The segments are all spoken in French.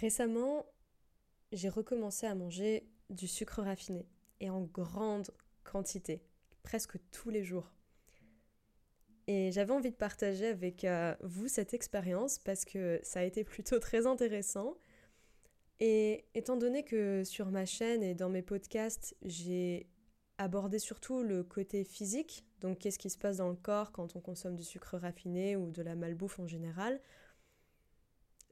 Récemment, j'ai recommencé à manger du sucre raffiné et en grande quantité, presque tous les jours. Et j'avais envie de partager avec euh, vous cette expérience parce que ça a été plutôt très intéressant. Et étant donné que sur ma chaîne et dans mes podcasts, j'ai abordé surtout le côté physique, donc qu'est-ce qui se passe dans le corps quand on consomme du sucre raffiné ou de la malbouffe en général,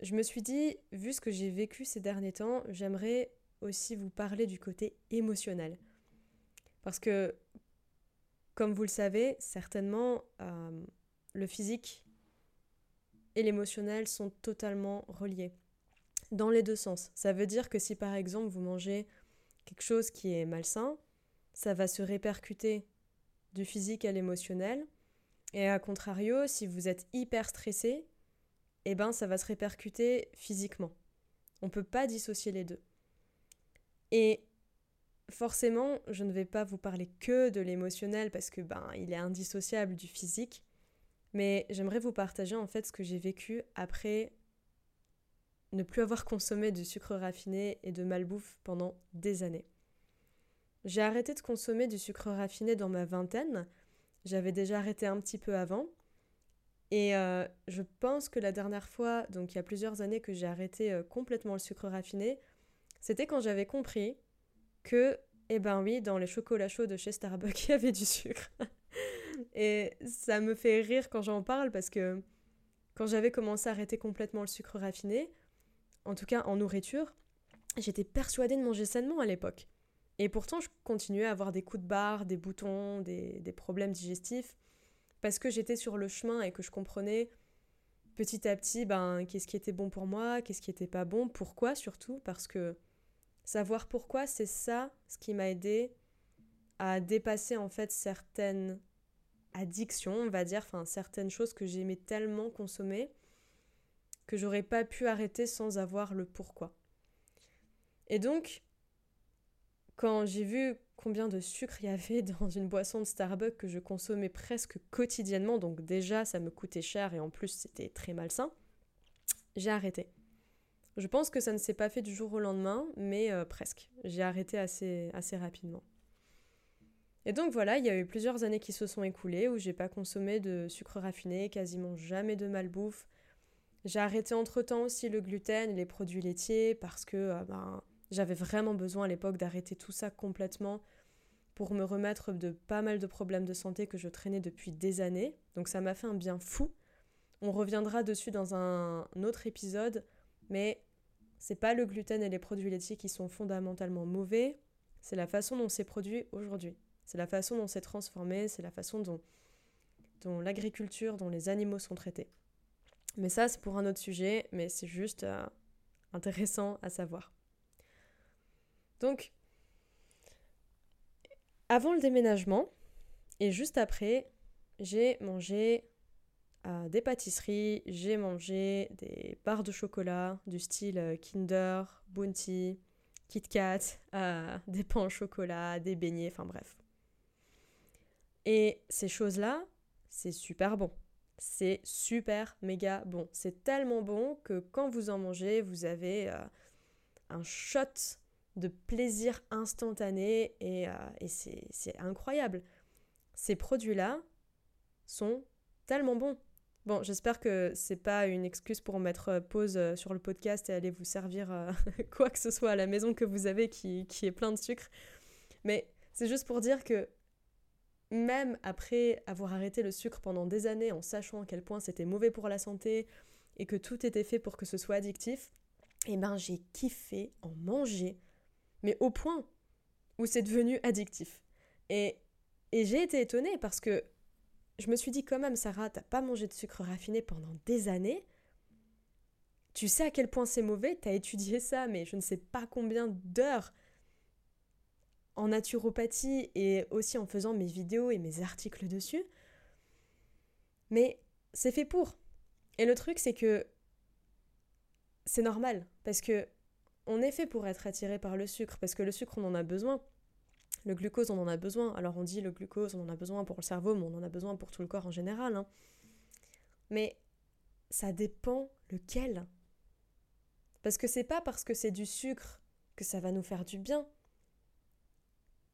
je me suis dit, vu ce que j'ai vécu ces derniers temps, j'aimerais aussi vous parler du côté émotionnel. Parce que, comme vous le savez, certainement, euh, le physique et l'émotionnel sont totalement reliés. Dans les deux sens. Ça veut dire que si par exemple vous mangez quelque chose qui est malsain, ça va se répercuter du physique à l'émotionnel. Et à contrario, si vous êtes hyper stressé, eh ben ça va se répercuter physiquement. On ne peut pas dissocier les deux. Et forcément, je ne vais pas vous parler que de l'émotionnel parce que ben il est indissociable du physique, mais j'aimerais vous partager en fait ce que j'ai vécu après ne plus avoir consommé de sucre raffiné et de malbouffe pendant des années. J'ai arrêté de consommer du sucre raffiné dans ma vingtaine. J'avais déjà arrêté un petit peu avant, et euh, je pense que la dernière fois, donc il y a plusieurs années que j'ai arrêté euh, complètement le sucre raffiné, c'était quand j'avais compris que, eh ben oui, dans les chocolats chauds de chez Starbucks, il y avait du sucre. Et ça me fait rire quand j'en parle parce que quand j'avais commencé à arrêter complètement le sucre raffiné, en tout cas en nourriture, j'étais persuadée de manger sainement à l'époque. Et pourtant, je continuais à avoir des coups de barre, des boutons, des, des problèmes digestifs parce que j'étais sur le chemin et que je comprenais petit à petit ben, qu'est-ce qui était bon pour moi, qu'est-ce qui n'était pas bon, pourquoi surtout, parce que savoir pourquoi, c'est ça ce qui m'a aidé à dépasser en fait certaines addictions, on va dire, enfin certaines choses que j'aimais tellement consommer que j'aurais pas pu arrêter sans avoir le pourquoi. Et donc, quand j'ai vu combien de sucre il y avait dans une boisson de Starbucks que je consommais presque quotidiennement, donc déjà ça me coûtait cher et en plus c'était très malsain, j'ai arrêté. Je pense que ça ne s'est pas fait du jour au lendemain, mais euh, presque. J'ai arrêté assez, assez rapidement. Et donc voilà, il y a eu plusieurs années qui se sont écoulées où j'ai pas consommé de sucre raffiné, quasiment jamais de malbouffe. J'ai arrêté entre-temps aussi le gluten les produits laitiers parce que euh, ben, j'avais vraiment besoin à l'époque d'arrêter tout ça complètement pour me remettre de pas mal de problèmes de santé que je traînais depuis des années. Donc ça m'a fait un bien fou. On reviendra dessus dans un autre épisode, mais c'est pas le gluten et les produits laitiers qui sont fondamentalement mauvais, c'est la façon dont c'est produit aujourd'hui. C'est la façon dont c'est transformé, c'est la façon dont, l'agriculture, dont les animaux sont traités. Mais ça, c'est pour un autre sujet, mais c'est juste euh, intéressant à savoir. Donc, avant le déménagement et juste après, j'ai mangé euh, des pâtisseries, j'ai mangé des barres de chocolat du style euh, Kinder, Bounty, Kit Kat, euh, des pains au chocolat, des beignets, enfin bref. Et ces choses-là, c'est super bon. C'est super méga bon. C'est tellement bon que quand vous en mangez, vous avez un shot de plaisir instantané et, euh, c'est incroyable. Ces produits-là sont tellement bons. Bon, j'espère que c'est pas une excuse pour mettre pause euh, sur le podcast et aller vous servir euh, quoi que ce soit à la maison que vous avez qui, qui est plein de sucre. Mais c'est juste pour dire que même après avoir arrêté le sucre pendant des années en sachant à quel point c'était mauvais pour la santé et que tout était fait pour que ce soit addictif, eh ben j'ai kiffé en manger mais au point où c'est devenu addictif. Et, et j'ai été étonnée parce que je me suis dit quand même, Sarah, t'as pas mangé de sucre raffiné pendant des années. Tu sais à quel point c'est mauvais, t'as étudié ça, mais je ne sais pas combien d'heures en naturopathie et aussi en faisant mes vidéos et mes articles dessus. Mais c'est fait pour. Et le truc, c'est que c'est normal, parce que on est fait pour être attiré par le sucre, parce que le sucre, on en a besoin. Le glucose, on en a besoin. Alors on dit le glucose, on en a besoin pour le cerveau, mais on en a besoin pour tout le corps en général. Hein. Mais ça dépend lequel. Parce que c'est pas parce que c'est du sucre que ça va nous faire du bien.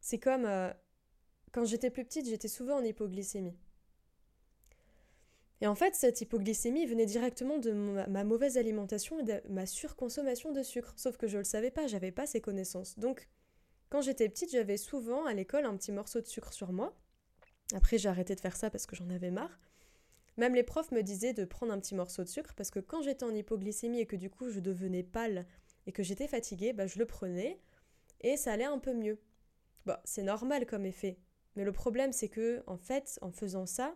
C'est comme euh, quand j'étais plus petite, j'étais souvent en hypoglycémie. Et en fait, cette hypoglycémie venait directement de ma, mauvaise alimentation et de ma surconsommation de sucre. Sauf que je ne le savais pas, j'avais pas ces connaissances. Donc, quand j'étais petite, j'avais souvent à l'école un petit morceau de sucre sur moi. Après, j'ai arrêté de faire ça parce que j'en avais marre. Même les profs me disaient de prendre un petit morceau de sucre parce que quand j'étais en hypoglycémie et que du coup je devenais pâle et que j'étais fatiguée, bah, je le prenais et ça allait un peu mieux. Bon, c'est normal comme effet. Mais le problème, c'est que, en fait, en faisant ça,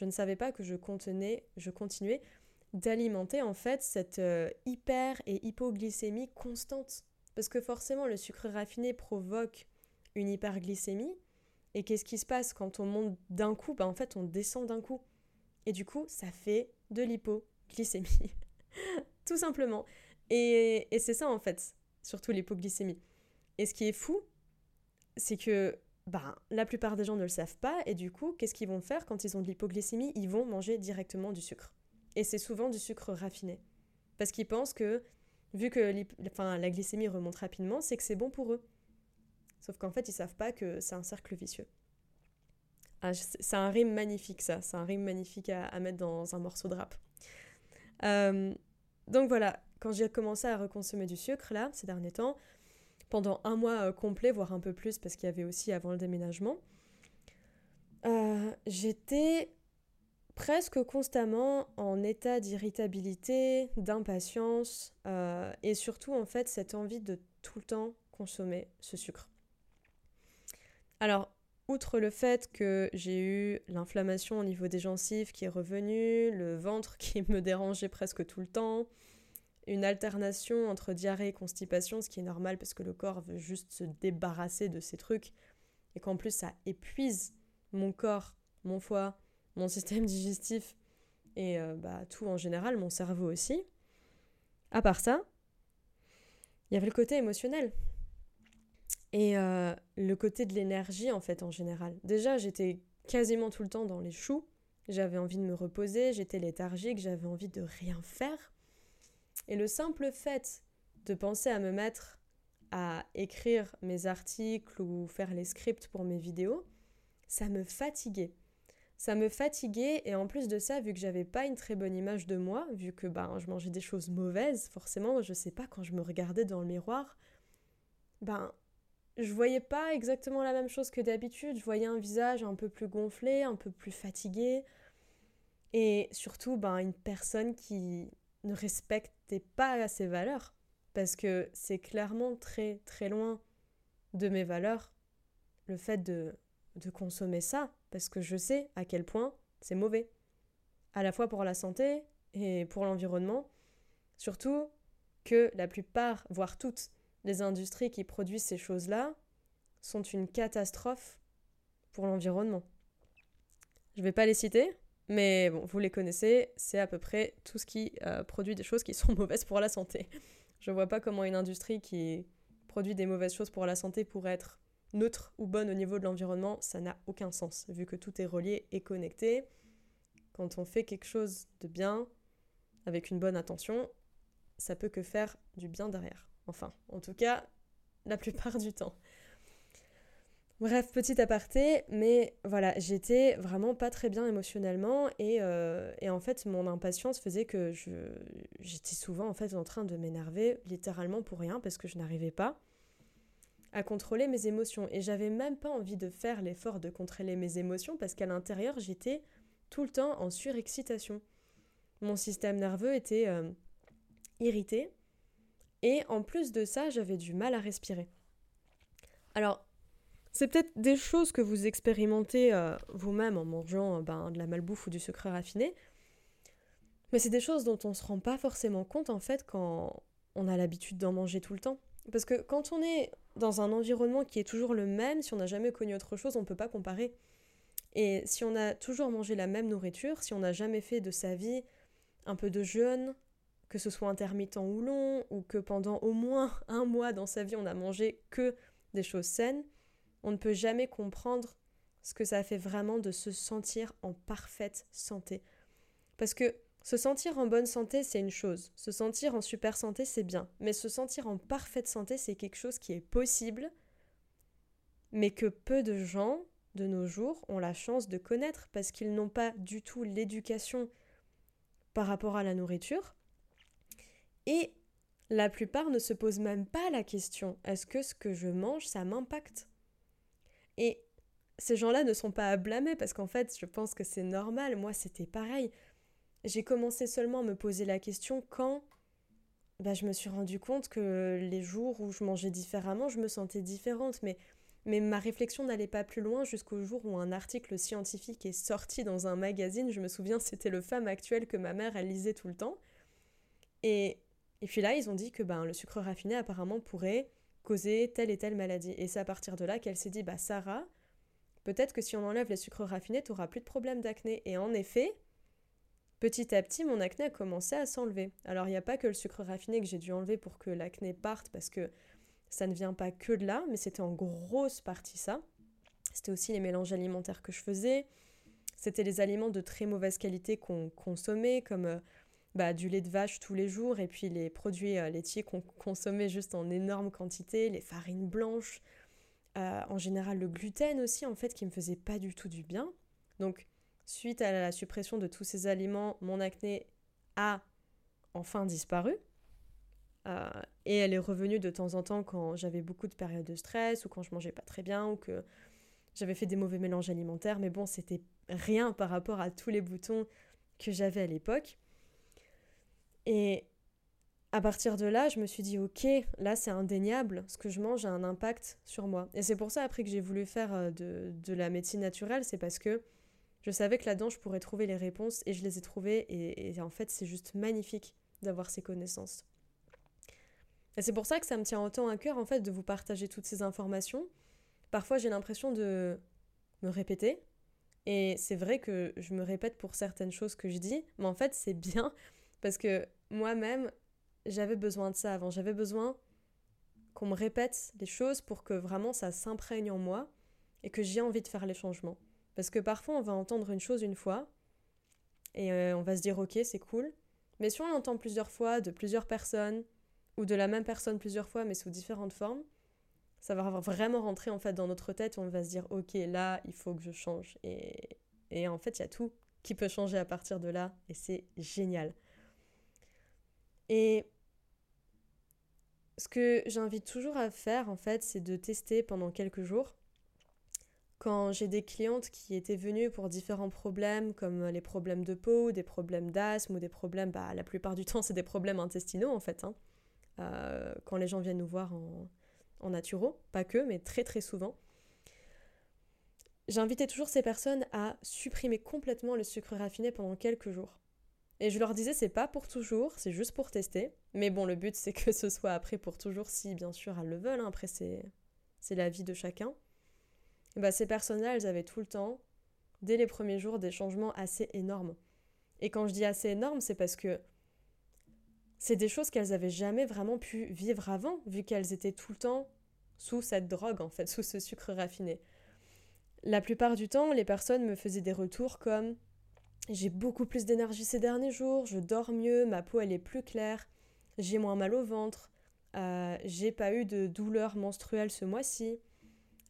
je ne savais pas que je contenais, je continuais d'alimenter en fait cette euh, hyper et hypoglycémie constante. Parce que forcément, le sucre raffiné provoque une hyperglycémie. Et qu'est-ce qui se passe quand on monte d'un coup? Bah, En fait, on descend d'un coup. Et du coup, ça fait de l'hypoglycémie. Tout simplement. Et, et c'est ça en fait, surtout l'hypoglycémie. Et ce qui est fou, c'est que ben, la plupart des gens ne le savent pas, et du coup, qu'est-ce qu'ils vont faire quand ils ont de l'hypoglycémie? Ils vont manger directement du sucre. Et c'est souvent du sucre raffiné. Parce qu'ils pensent que, vu que la glycémie remonte rapidement, c'est que c'est bon pour eux. Sauf qu'en fait, ils savent pas que c'est un cercle vicieux. Ah, c'est un rime magnifique, ça. C'est un rime magnifique à, mettre dans un morceau de rap. Euh, donc voilà, quand j'ai commencé à reconsommer du sucre, là, ces derniers temps, pendant un mois euh, complet, voire un peu plus, parce qu'il y avait aussi avant le déménagement, euh, j'étais presque constamment en état d'irritabilité, d'impatience, euh, et surtout en fait cette envie de tout le temps consommer ce sucre. Alors, outre le fait que j'ai eu l'inflammation au niveau des gencives qui est revenue, le ventre qui me dérangeait presque tout le temps, une alternation entre diarrhée et constipation, ce qui est normal parce que le corps veut juste se débarrasser de ces trucs et qu'en plus ça épuise mon corps, mon foie, mon système digestif et euh, bah, tout en général, mon cerveau aussi. À part ça, il y avait le côté émotionnel et euh, le côté de l'énergie en fait en général. Déjà, j'étais quasiment tout le temps dans les choux, j'avais envie de me reposer, j'étais léthargique, j'avais envie de rien faire. Et le simple fait de penser à me mettre à écrire mes articles ou faire les scripts pour mes vidéos, ça me fatiguait. Ça me fatiguait et en plus de ça, vu que j'avais pas une très bonne image de moi, vu que ben, je mangeais des choses mauvaises, forcément, je sais pas, quand je me regardais dans le miroir, ben, je voyais pas exactement la même chose que d'habitude. Je voyais un visage un peu plus gonflé, un peu plus fatigué. Et surtout, ben, une personne qui ne respectait pas ses valeurs, parce que c'est clairement très très loin de mes valeurs le fait de, de consommer ça, parce que je sais à quel point c'est mauvais, à la fois pour la santé et pour l'environnement, surtout que la plupart, voire toutes, les industries qui produisent ces choses-là sont une catastrophe pour l'environnement. Je vais pas les citer, mais bon, vous les connaissez, c'est à peu près tout ce qui euh, produit des choses qui sont mauvaises pour la santé. Je vois pas comment une industrie qui produit des mauvaises choses pour la santé pourrait être neutre ou bonne au niveau de l'environnement, ça n'a aucun sens, vu que tout est relié et connecté. Quand on fait quelque chose de bien, avec une bonne intention, ça peut que faire du bien derrière. Enfin, en tout cas, la plupart du temps. Bref, petit aparté, mais voilà, j'étais vraiment pas très bien émotionnellement et, euh, en fait mon impatience faisait que j'étais souvent en fait en train de m'énerver littéralement pour rien parce que je n'arrivais pas à contrôler mes émotions et j'avais même pas envie de faire l'effort de contrôler mes émotions parce qu'à l'intérieur j'étais tout le temps en surexcitation. Mon système nerveux était euh, irrité et en plus de ça j'avais du mal à respirer. Alors c'est peut-être des choses que vous expérimentez euh, vous-même en mangeant euh, ben, de la malbouffe ou du sucre raffiné, mais c'est des choses dont on ne se rend pas forcément compte en fait quand on a l'habitude d'en manger tout le temps. Parce que quand on est dans un environnement qui est toujours le même, si on n'a jamais connu autre chose, on ne peut pas comparer. Et si on a toujours mangé la même nourriture, si on n'a jamais fait de sa vie un peu de jeûne, que ce soit intermittent ou long, ou que pendant au moins un mois dans sa vie on a mangé que des choses saines, on ne peut jamais comprendre ce que ça fait vraiment de se sentir en parfaite santé. Parce que Se sentir en bonne santé, c'est une chose. Se sentir en super santé, c'est bien. Mais se sentir en parfaite santé, c'est quelque chose qui est possible, mais que peu de gens de nos jours ont la chance de connaître parce qu'ils n'ont pas du tout l'éducation par rapport à la nourriture. Et la plupart ne se posent même pas la question est-ce que ce que je mange, ça m'impacte? Et ces gens-là ne sont pas à blâmer parce qu'en fait, je pense que c'est normal. Moi, c'était pareil. J'ai commencé seulement à me poser la question quand bah, je me suis rendu compte que les jours où je mangeais différemment, je me sentais différente. Mais ma réflexion n'allait pas plus loin jusqu'au jour où un article scientifique est sorti dans un magazine. Je me souviens, c'était le Femme actuelle que ma mère, elle lisait tout le temps. Et, et puis là, ils ont dit que ben, le sucre raffiné, apparemment, pourrait causer telle et telle maladie. Et c'est à partir de là qu'elle s'est dit, bah Sarah, peut-être que si on enlève les sucres raffinés, tu n'auras plus de problème d'acné. Et en effet, petit à petit, mon acné a commencé à s'enlever. Alors, il n'y a pas que le sucre raffiné que j'ai dû enlever pour que l'acné parte, parce que ça ne vient pas que de là, mais c'était en grosse partie ça. C'était aussi les mélanges alimentaires que je faisais. C'était les aliments de très mauvaise qualité qu'on consommait, comme euh, bah, du lait de vache tous les jours, et puis les produits euh, laitiers qu'on consommait juste en énorme quantité, les farines blanches, euh, en général le gluten aussi, en fait, qui me faisait pas du tout du bien. Donc, suite à la suppression de tous ces aliments, mon acné a enfin disparu. Euh, et elle est revenue de temps en temps quand j'avais beaucoup de périodes de stress ou quand je mangeais pas très bien ou que j'avais fait des mauvais mélanges alimentaires. Mais bon, c'était rien par rapport à tous les boutons que j'avais à l'époque. Et à partir de là, je me suis dit, ok, là c'est indéniable, ce que je mange a un impact sur moi. Et c'est pour ça après que j'ai voulu faire euh, de, de, la médecine naturelle, c'est parce que je savais que là-dedans je pourrais trouver les réponses et je les ai trouvées. Et, et en fait, c'est juste magnifique d'avoir ces connaissances. Et c'est pour ça que ça me tient autant à cœur en fait de vous partager toutes ces informations. Parfois j'ai l'impression de me répéter. Et c'est vrai que je me répète pour certaines choses que je dis, mais en fait c'est bien parce que moi-même j'avais besoin de ça avant. J'avais besoin qu'on me répète les choses pour que vraiment ça s'imprègne en moi et que j'ai envie de faire les changements. Parce que parfois on va entendre une chose une fois et euh, on va se dire ok c'est cool. Mais si on l'entend plusieurs fois de plusieurs personnes, ou de la même personne plusieurs fois mais sous différentes formes, ça va vraiment rentrer en fait dans notre tête on va se dire ok là il faut que je change et en fait il y a tout qui peut changer à partir de là et c'est génial. Et ce que j'invite toujours à faire en fait c'est de tester pendant quelques jours. Quand j'ai des clientes qui étaient venues pour différents problèmes comme les problèmes de peau, des problèmes d'asthme ou des problèmes, bah, la plupart du temps c'est des problèmes intestinaux en fait. Hein. Euh, quand les gens viennent nous voir en, en naturo, pas que, mais très très souvent. J'invitais toujours ces personnes à supprimer complètement le sucre raffiné pendant quelques jours. Et je leur disais, c'est pas pour toujours, c'est juste pour tester. Mais bon, le but, c'est que ce soit après pour toujours, si bien sûr elles le veulent. Hein. Après, c'est, la vie de chacun. Bah, ces personnes-là, elles avaient tout le temps, dès les premiers jours, des changements assez énormes. Et quand je dis assez énormes, c'est parce que c'est des choses qu'elles avaient jamais vraiment pu vivre avant, vu qu'elles étaient tout le temps sous cette drogue, en fait, sous ce sucre raffiné. La plupart du temps, les personnes me faisaient des retours comme j'ai beaucoup plus d'énergie ces derniers jours, je dors mieux, ma peau elle est plus claire, j'ai moins mal au ventre, euh, j'ai pas eu de douleur menstruelle ce mois-ci,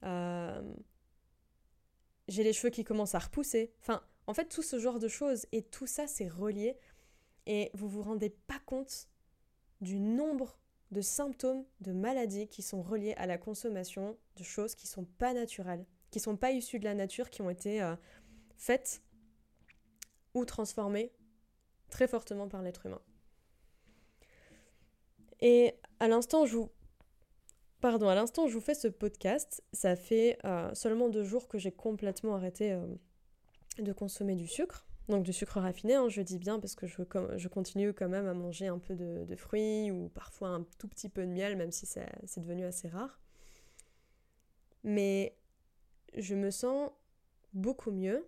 euh, j'ai les cheveux qui commencent à repousser. Enfin, en fait, tout ce genre de choses et tout ça, c'est relié et vous vous rendez pas compte du nombre de symptômes de maladies qui sont reliés à la consommation de choses qui sont pas naturelles, qui sont pas issues de la nature, qui ont été euh, faites ou très fortement par l'être humain. Et à l'instant je vous pardon, à l'instant je vous fais ce podcast, ça fait euh, seulement deux jours que j'ai complètement arrêté euh, de consommer du sucre. Donc du sucre raffiné, hein, je dis bien parce que je, continue quand même à manger un peu de, fruits ou parfois un tout petit peu de miel, même si c'est devenu assez rare. Mais je me sens beaucoup mieux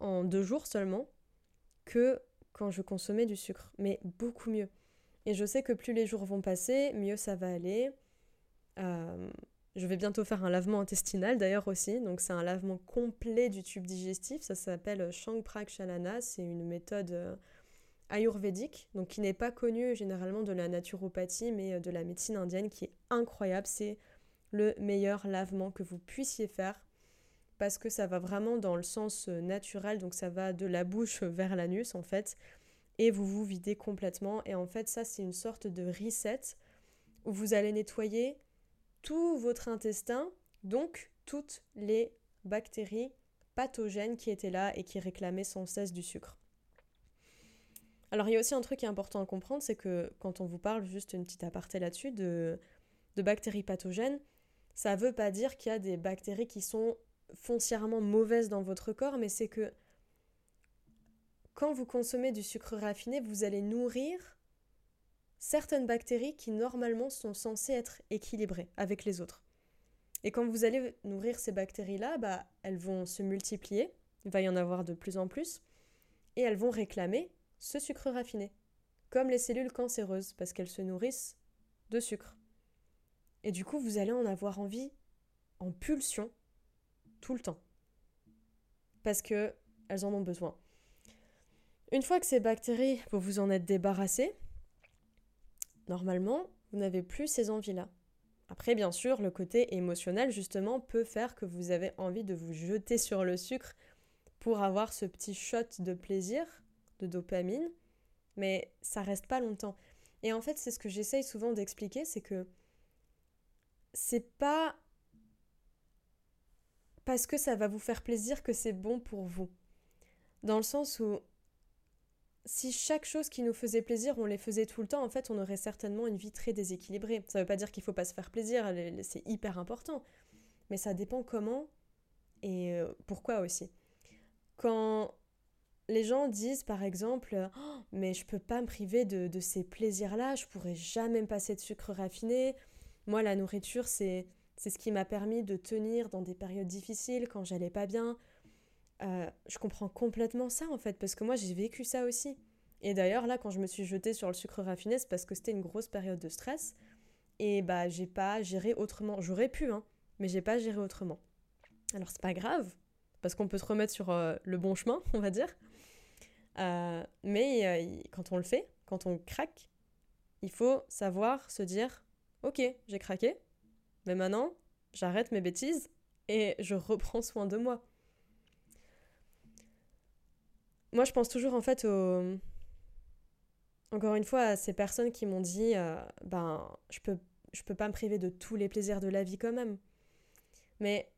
en deux jours seulement que quand je consommais du sucre, mais beaucoup mieux. Et je sais que plus les jours vont passer, mieux ça va aller. Euh, je vais bientôt faire un lavement intestinal d'ailleurs aussi, donc c'est un lavement complet du tube digestif, ça s'appelle Shang Prak Chalana, c'est une méthode euh, ayurvédique, donc qui n'est pas connu généralement de la naturopathie, mais euh, de la médecine indienne, qui est incroyable. C'est le meilleur lavement que vous puissiez faire parce que ça va vraiment dans le sens euh, naturel, donc ça va de la bouche vers l'anus en fait, et vous vous videz complètement. Et en fait, ça, c'est une sorte de reset où vous allez nettoyer tout votre intestin, donc toutes les bactéries pathogènes qui étaient là et qui réclamaient sans cesse du sucre. Alors il y a aussi un truc qui est important à comprendre, c'est que quand on vous parle, juste une petite aparté là-dessus, de, de bactéries pathogènes, ça ne veut pas dire qu'il y a des bactéries qui sont foncièrement mauvaises dans votre corps, mais c'est que quand vous consommez du sucre raffiné, vous allez nourrir certaines bactéries qui normalement sont censées être équilibrées avec les autres. Et quand vous allez nourrir ces bactéries-là, bah, elles vont se multiplier, il va y en avoir de plus en plus, et elles vont réclamer ce sucre raffiné, comme les cellules cancéreuses, parce qu'elles se nourrissent de sucre. Et du coup, vous allez en avoir envie en pulsion tout le temps. Parce que elles en ont besoin. Une fois que ces bactéries, vous vous en êtes débarrassé, normalement, vous n'avez plus ces envies-là. Après, bien sûr, le côté émotionnel, justement, peut faire que vous avez envie de vous jeter sur le sucre pour avoir ce petit shot de plaisir, de dopamine, mais ça reste pas longtemps. Et en fait, c'est ce que j'essaye souvent d'expliquer, c'est que c'est pas parce que ça va vous faire plaisir que c'est bon pour vous. Dans le sens où si chaque chose qui nous faisait plaisir, on les faisait tout le temps, en fait, on aurait certainement une vie très déséquilibrée. Ça ne veut pas dire qu'il ne faut pas se faire plaisir, c'est hyper important. Mais ça dépend comment et euh, pourquoi aussi. Quand les gens disent par exemple oh, mais je peux pas me priver de, de ces plaisirs là je pourrais jamais me passer de sucre raffiné moi la nourriture c'est c'est ce qui m'a permis de tenir dans des périodes difficiles quand j'allais pas bien euh, je comprends complètement ça en fait, parce que moi j'ai vécu ça aussi. Et d'ailleurs là quand je me suis jetée sur le sucre raffiné, c'est parce que c'était une grosse période de stress. Et bah j'ai pas géré autrement. J'aurais pu, hein, mais j'ai pas géré autrement. Alors c'est pas grave, parce qu'on peut se remettre sur euh, le bon chemin, on va dire. Euh, mais quand on le fait, quand on craque, il faut savoir se dire, ok, j'ai craqué, mais maintenant j'arrête mes bêtises et je reprends soin de moi. Moi, je pense toujours en fait aux. Encore une fois, à ces personnes qui m'ont dit euh, ben, je peux, je peux pas me priver de tous les plaisirs de la vie quand même. Mais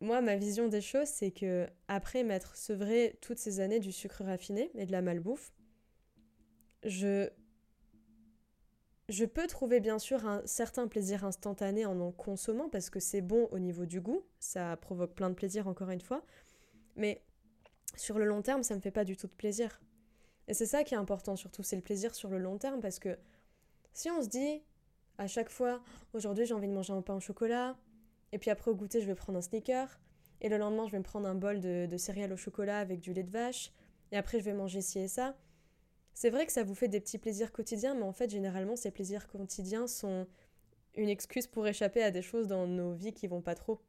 moi, ma vision des choses, c'est que après m'être sevré toutes ces années du sucre raffiné et de la malbouffe, je je peux trouver bien sûr un certain plaisir instantané en en consommant parce que c'est bon au niveau du goût, ça provoque plein de plaisir encore une fois, mais sur le long terme, ça me fait pas du tout de plaisir. Et c'est ça qui est important surtout, c'est le plaisir sur le long terme parce que si on se dit à chaque fois, aujourd'hui j'ai envie de manger un pain au chocolat, et puis après au goûter je vais prendre un sneaker, et le lendemain je vais me prendre un bol de, de céréales au chocolat avec du lait de vache, et après je vais manger ci et ça. C'est vrai que ça vous fait des petits plaisirs quotidiens, mais en fait généralement ces plaisirs quotidiens sont une excuse pour échapper à des choses dans nos vies qui vont pas trop,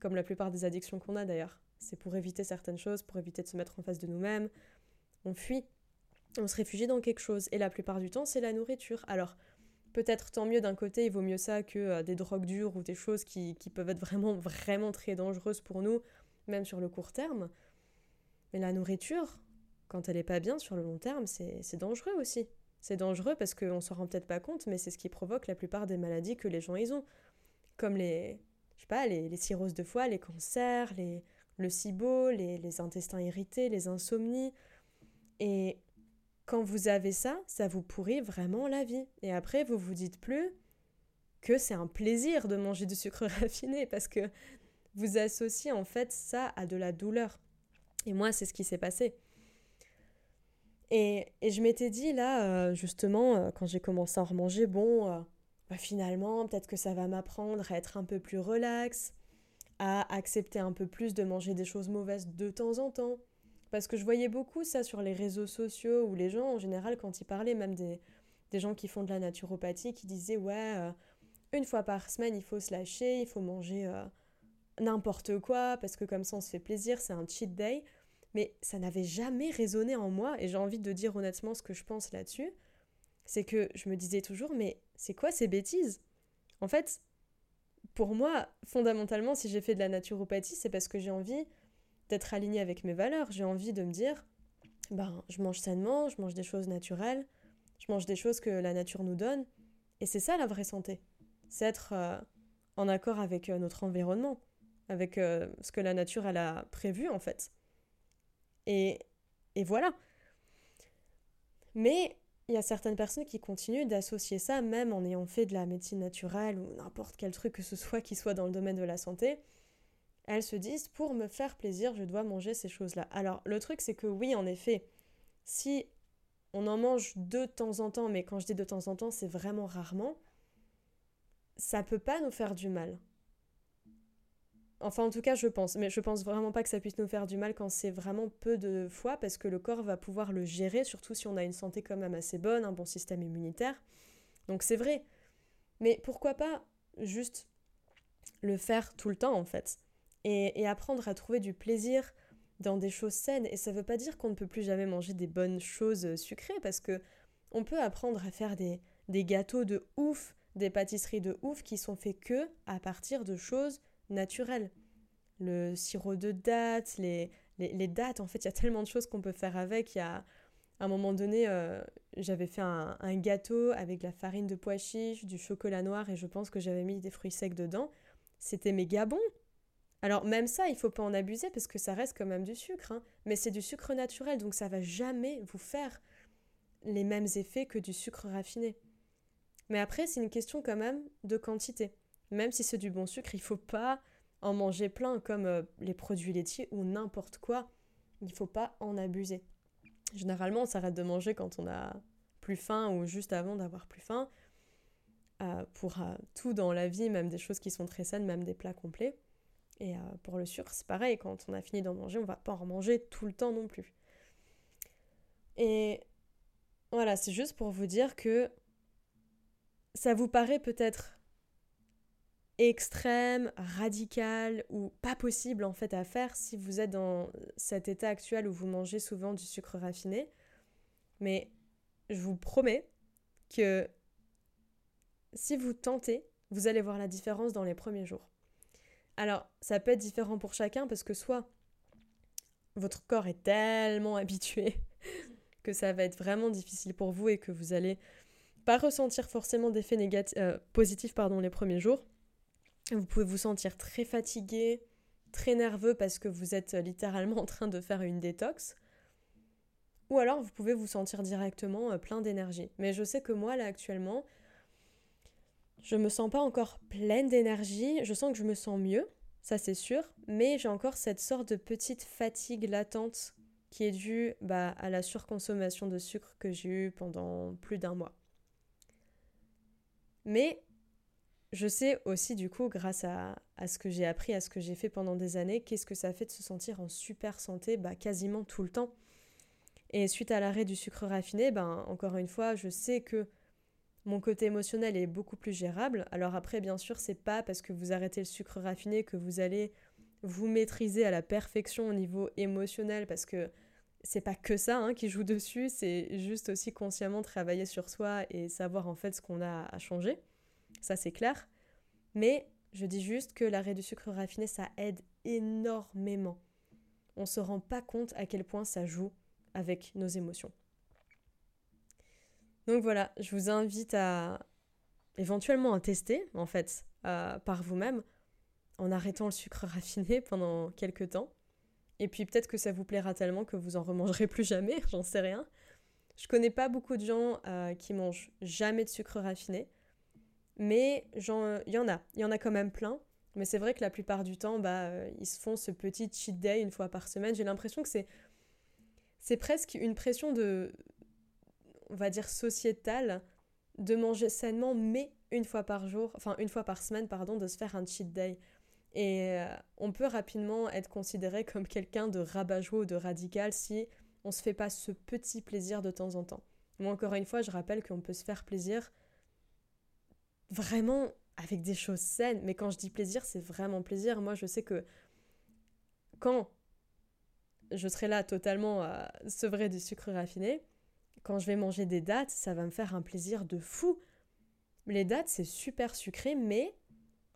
comme la plupart des addictions qu'on a d'ailleurs. C'est pour éviter certaines choses, pour éviter de se mettre en face de nous-mêmes. On fuit, on se réfugie dans quelque chose. Et la plupart du temps, c'est la nourriture. Alors, peut-être tant mieux d'un côté, il vaut mieux ça que euh, des drogues dures ou des choses qui, qui peuvent être vraiment, vraiment très dangereuses pour nous, même sur le court terme. Mais la nourriture, quand elle est pas bien sur le long terme, c'est dangereux aussi. C'est dangereux parce qu'on s'en rend peut-être pas compte, mais c'est ce qui provoque la plupart des maladies que les gens ils ont. Comme les, je sais pas, les, les cirrhoses de foie, les cancers, les, le SIBO, les, intestins irrités, les insomnies. Et quand vous avez ça, ça vous pourrit vraiment la vie. Et après, vous vous dites plus que c'est un plaisir de manger du sucre raffiné parce que vous associez en fait ça à de la douleur. Et moi, c'est ce qui s'est passé. Et, je m'étais dit là, euh, justement, euh, quand j'ai commencé à en remanger, bon, euh, bah, finalement, peut-être que ça va m'apprendre à être un peu plus relax, à accepter un peu plus de manger des choses mauvaises de temps en temps. Parce que je voyais beaucoup ça sur les réseaux sociaux où les gens, en général, quand ils parlaient, même des, gens qui font de la naturopathie, qui disaient Ouais, une fois par semaine, il faut se lâcher, il faut manger n'importe quoi, parce que comme ça, on se fait plaisir, c'est un cheat day. Mais ça n'avait jamais résonné en moi, et j'ai envie de dire honnêtement ce que je pense là-dessus. C'est que je me disais toujours, mais c'est quoi ces bêtises? En fait, pour moi, fondamentalement, si j'ai fait de la naturopathie, c'est parce que j'ai envie d'être alignée avec mes valeurs. J'ai envie de me dire, ben, je mange sainement, je mange des choses naturelles, je mange des choses que la nature nous donne. Et c'est ça la vraie santé. C'est être euh, en accord avec euh, notre environnement, avec euh, ce que la nature elle a prévu en fait. Et, voilà. Mais il y a certaines personnes qui continuent d'associer ça, même en ayant fait de la médecine naturelle ou n'importe quel truc que ce soit qui soit dans le domaine de la santé. Elles se disent, pour me faire plaisir, je dois manger ces choses-là. Alors, le truc, c'est que oui, en effet, si on en mange de temps en temps, mais quand je dis de temps en temps, c'est vraiment rarement, ça peut pas nous faire du mal. Enfin, en tout cas, je pense. Mais je pense vraiment pas que ça puisse nous faire du mal quand c'est vraiment peu de fois, parce que le corps va pouvoir le gérer, surtout si on a une santé quand même assez bonne, un bon système immunitaire. Donc c'est vrai. Mais pourquoi pas juste le faire tout le temps, en fait. Et, apprendre à trouver du plaisir dans des choses saines. Et ça veut pas dire qu'on ne peut plus jamais manger des bonnes choses sucrées, parce que on peut apprendre à faire des, des gâteaux de ouf, des pâtisseries de ouf qui sont faits que à partir de choses naturel. Le sirop de dattes, les, les, dattes, en fait, il y a tellement de choses qu'on peut faire avec. Il y a, à un moment donné, euh, j'avais fait un, un, gâteau avec de la farine de pois chiche, du chocolat noir et je pense que j'avais mis des fruits secs dedans. C'était méga bon. Alors même ça, il faut pas en abuser parce que ça reste quand même du sucre, hein. mais c'est du sucre naturel, donc ça va jamais vous faire les mêmes effets que du sucre raffiné. Mais après, c'est une question quand même de quantité. Même si c'est du bon sucre, il faut pas en manger plein comme euh, les produits laitiers ou n'importe quoi. Il faut pas en abuser. Généralement, on s'arrête de manger quand on a plus faim ou juste avant d'avoir plus faim. Euh, pour euh, tout dans la vie, même des choses qui sont très saines, même des plats complets. Et pour le sucre, c'est pareil, quand on a fini d'en manger, on va pas en manger tout le temps non plus. Et voilà, c'est juste pour vous dire que ça vous paraît peut-être extrême, radical ou pas possible en fait à faire si vous êtes dans cet état actuel où vous mangez souvent du sucre raffiné. Mais je vous promets que si vous tentez, vous allez voir la différence dans les premiers jours. Alors, ça peut être différent pour chacun parce que soit votre corps est tellement habitué que ça va être vraiment difficile pour vous et que vous allez pas ressentir forcément d'effets euh, positifs pardon, les premiers jours, vous pouvez vous sentir très fatigué, très nerveux parce que vous êtes littéralement en train de faire une détox. Ou alors vous pouvez vous sentir directement euh, plein d'énergie. Mais je sais que moi, là, actuellement, je me sens pas encore pleine d'énergie. Je sens que je me sens mieux, ça c'est sûr. Mais j'ai encore cette sorte de petite fatigue latente qui est due bah, à la surconsommation de sucre que j'ai eue pendant plus d'un mois. Mais je sais aussi du coup, grâce à, ce que j'ai appris, à ce que j'ai fait pendant des années, qu'est-ce que ça fait de se sentir en super santé bah, quasiment tout le temps. Et suite à l'arrêt du sucre raffiné, ben, encore une fois, je sais que mon côté émotionnel est beaucoup plus gérable. Alors après, bien sûr, c'est pas parce que vous arrêtez le sucre raffiné que vous allez vous maîtriser à la perfection au niveau émotionnel, parce que c'est pas que ça hein, qui joue dessus, c'est juste aussi consciemment travailler sur soi et savoir en fait ce qu'on a à changer ça c'est clair. Mais je dis juste que l'arrêt du sucre raffiné, ça aide énormément. On ne se rend pas compte à quel point ça joue avec nos émotions. Donc voilà, je vous invite à éventuellement à tester, en fait, par vous-même, en arrêtant le sucre raffiné pendant quelques temps. Et puis peut-être que ça vous plaira tellement que vous en remangerez plus jamais, j'en sais rien. Je connais pas beaucoup de gens euh, qui mangent jamais de sucre raffiné. Mais il y en a, il y en a quand même plein. Mais c'est vrai que la plupart du temps, bah, euh, ils se font ce petit cheat day une fois par semaine. J'ai l'impression que c'est, c'est presque une pression de, on va dire, sociétale de manger sainement, mais une fois par jour, enfin une fois par semaine, pardon, de se faire un cheat day. Et euh, on peut rapidement être considéré comme quelqu'un de rabat-joie ou de radical si on se fait pas ce petit plaisir de temps en temps. Moi, encore une fois, je rappelle qu'on peut se faire plaisir vraiment avec des choses saines. Mais quand je dis plaisir, c'est vraiment plaisir. Moi, je sais que quand je serai là totalement euh, sevrée du sucre raffiné. Quand je vais manger des dattes, ça va me faire un plaisir de fou. Les dattes, c'est super sucré, mais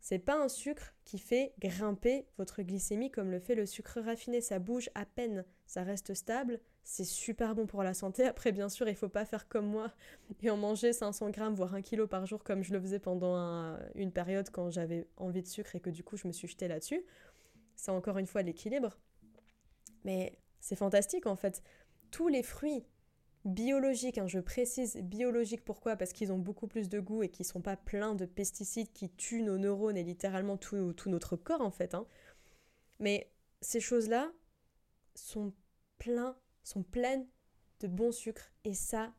c'est pas un sucre qui fait grimper votre glycémie comme le fait le sucre raffiné. Ça bouge à peine, ça reste stable. C'est super bon pour la santé. Après, bien sûr, il faut pas faire comme moi et en manger 500 grammes, voire 1 kg par jour, comme je le faisais pendant une période quand j'avais envie de sucre et que du coup, je me suis jetée là-dessus. C'est encore une fois l'équilibre. Mais c'est fantastique en fait. Tous les fruits biologiques, hein, je précise biologiques pourquoi? Parce qu'ils ont beaucoup plus de goût et qu'ils sont pas pleins de pesticides qui tuent nos neurones et littéralement tout, notre corps en fait. Hein. Mais ces choses-là sont pleins, sont pleines de bon sucre et ça,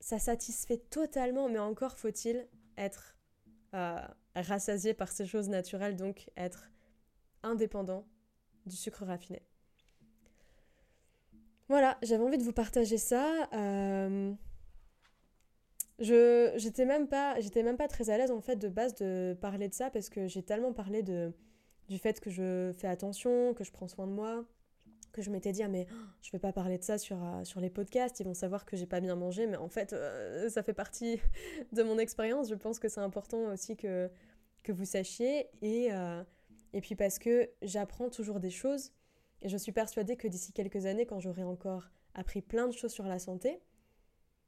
ça satisfait totalement. Mais encore faut-il être euh, rassasié par ces choses naturelles, donc être indépendant du sucre raffiné. Voilà, j'avais envie de vous partager ça. Euh, je j'étais même pas j'étais même pas très à l'aise en fait de base de parler de ça parce que j'ai tellement parlé du fait que je fais attention, que je prends soin de moi, que je m'étais dit ah, mais je vais pas parler de ça sur, euh, sur les podcasts, ils vont savoir que j'ai pas bien mangé, mais en fait euh, ça fait partie de mon expérience. Je pense que c'est important aussi que que vous sachiez et et puis parce que j'apprends toujours des choses et je suis persuadée que d'ici quelques années, quand j'aurai encore appris plein de choses sur la santé,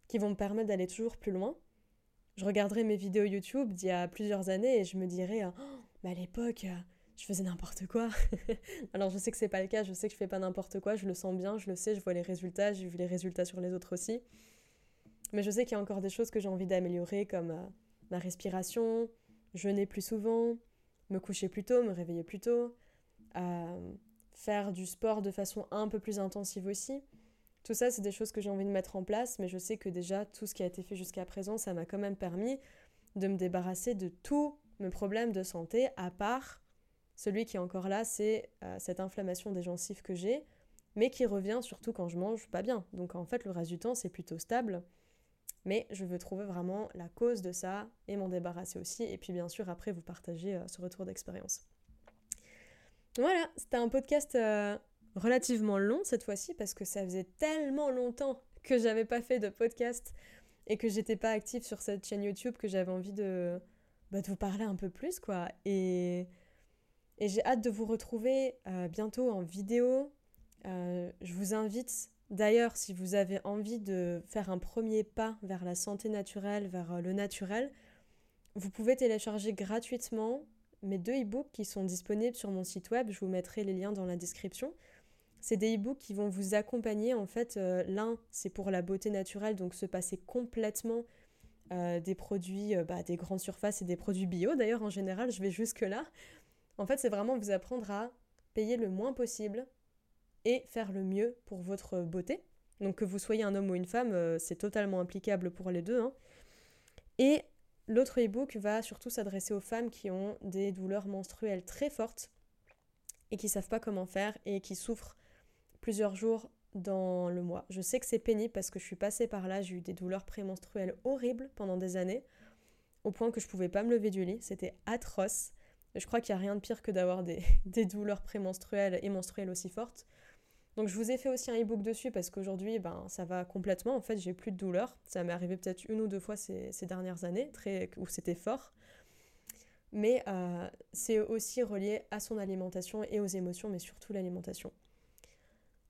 qui vont me permettre d'aller toujours plus loin, je regarderai mes vidéos YouTube d'il y a plusieurs années et je me dirai, oh, mais à l'époque, euh, je faisais n'importe quoi. Alors je sais que c'est pas le cas, je sais que je fais pas n'importe quoi, je le sens bien, je le sais, je vois les résultats, j'ai vu les résultats sur les autres aussi. Mais je sais qu'il y a encore des choses que j'ai envie d'améliorer comme euh, ma respiration, jeûner plus souvent, me coucher plus tôt, me réveiller plus tôt, euh, faire du sport de façon un peu plus intensive aussi. Tout ça, c'est des choses que j'ai envie de mettre en place, mais je sais que déjà, tout ce qui a été fait jusqu'à présent, ça m'a quand même permis de me débarrasser de tous mes problèmes de santé, à part celui qui est encore là, c'est euh, cette inflammation des gencives que j'ai, mais qui revient surtout quand je mange pas bien. Donc en fait, le reste du temps, c'est plutôt stable. Mais je veux trouver vraiment la cause de ça et m'en débarrasser aussi. Et puis bien sûr, après, vous partager euh, ce retour d'expérience. Voilà, c'était un podcast euh, relativement long cette fois-ci parce que ça faisait tellement longtemps que j'avais pas fait de podcast et que j'étais pas active sur cette chaîne YouTube que j'avais envie de, bah, vous parler un peu plus quoi. Et, et j'ai hâte de vous retrouver euh, bientôt en vidéo. Euh, je vous invite d'ailleurs si vous avez envie de faire un premier pas vers la santé naturelle, vers le naturel, vous pouvez télécharger gratuitement mes deux e-books qui sont disponibles sur mon site web. Je vous mettrai les liens dans la description. C'est des e-books qui vont vous accompagner. En fait, euh, l'un, c'est pour la beauté naturelle, donc se passer complètement euh, des produits, euh, bah, des grandes surfaces et des produits bio. D'ailleurs, en général, je vais jusque-là. En fait, c'est vraiment vous apprendre à payer le moins possible et faire le mieux pour votre beauté. Donc que vous soyez un homme ou une femme, c'est totalement applicable pour les deux. Hein. Et L'autre e-book va surtout s'adresser aux femmes qui ont des douleurs menstruelles très fortes et qui savent pas comment faire et qui souffrent plusieurs jours dans le mois. Je sais que c'est pénible parce que je suis passée par là, j'ai eu des douleurs prémenstruelles horribles pendant des années, au point que je pouvais pas me lever du lit, c'était atroce. Je crois qu'il n'y a rien de pire que d'avoir des, douleurs prémenstruelles et menstruelles aussi fortes. Donc je vous ai fait aussi un e-book dessus parce qu'aujourd'hui, ben, ça va complètement. En fait, j'ai plus de douleur. Ça m'est arrivé peut-être une ou deux fois ces, dernières années, très, où c'était fort. Mais euh, c'est aussi relié à son alimentation et aux émotions, mais surtout l'alimentation.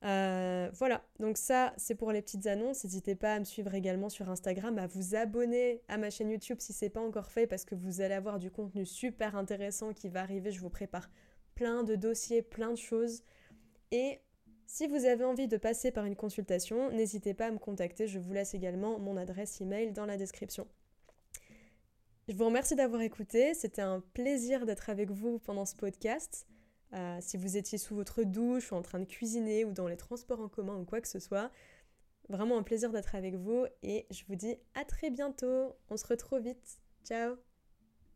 Euh, voilà, donc ça c'est pour les petites annonces. N'hésitez pas à me suivre également sur Instagram, à vous abonner à ma chaîne YouTube si ce n'est pas encore fait parce que vous allez avoir du contenu super intéressant qui va arriver. Je vous prépare plein de dossiers, plein de choses. Et si vous avez envie de passer par une consultation, n'hésitez pas à me contacter, je vous laisse également mon adresse email dans la description. Je vous remercie d'avoir écouté, c'était un plaisir d'être avec vous pendant ce podcast. Euh, si vous étiez sous votre douche ou en train de cuisiner ou dans les transports en commun ou quoi que ce soit, vraiment un plaisir d'être avec vous et je vous dis à très bientôt, on se retrouve vite, ciao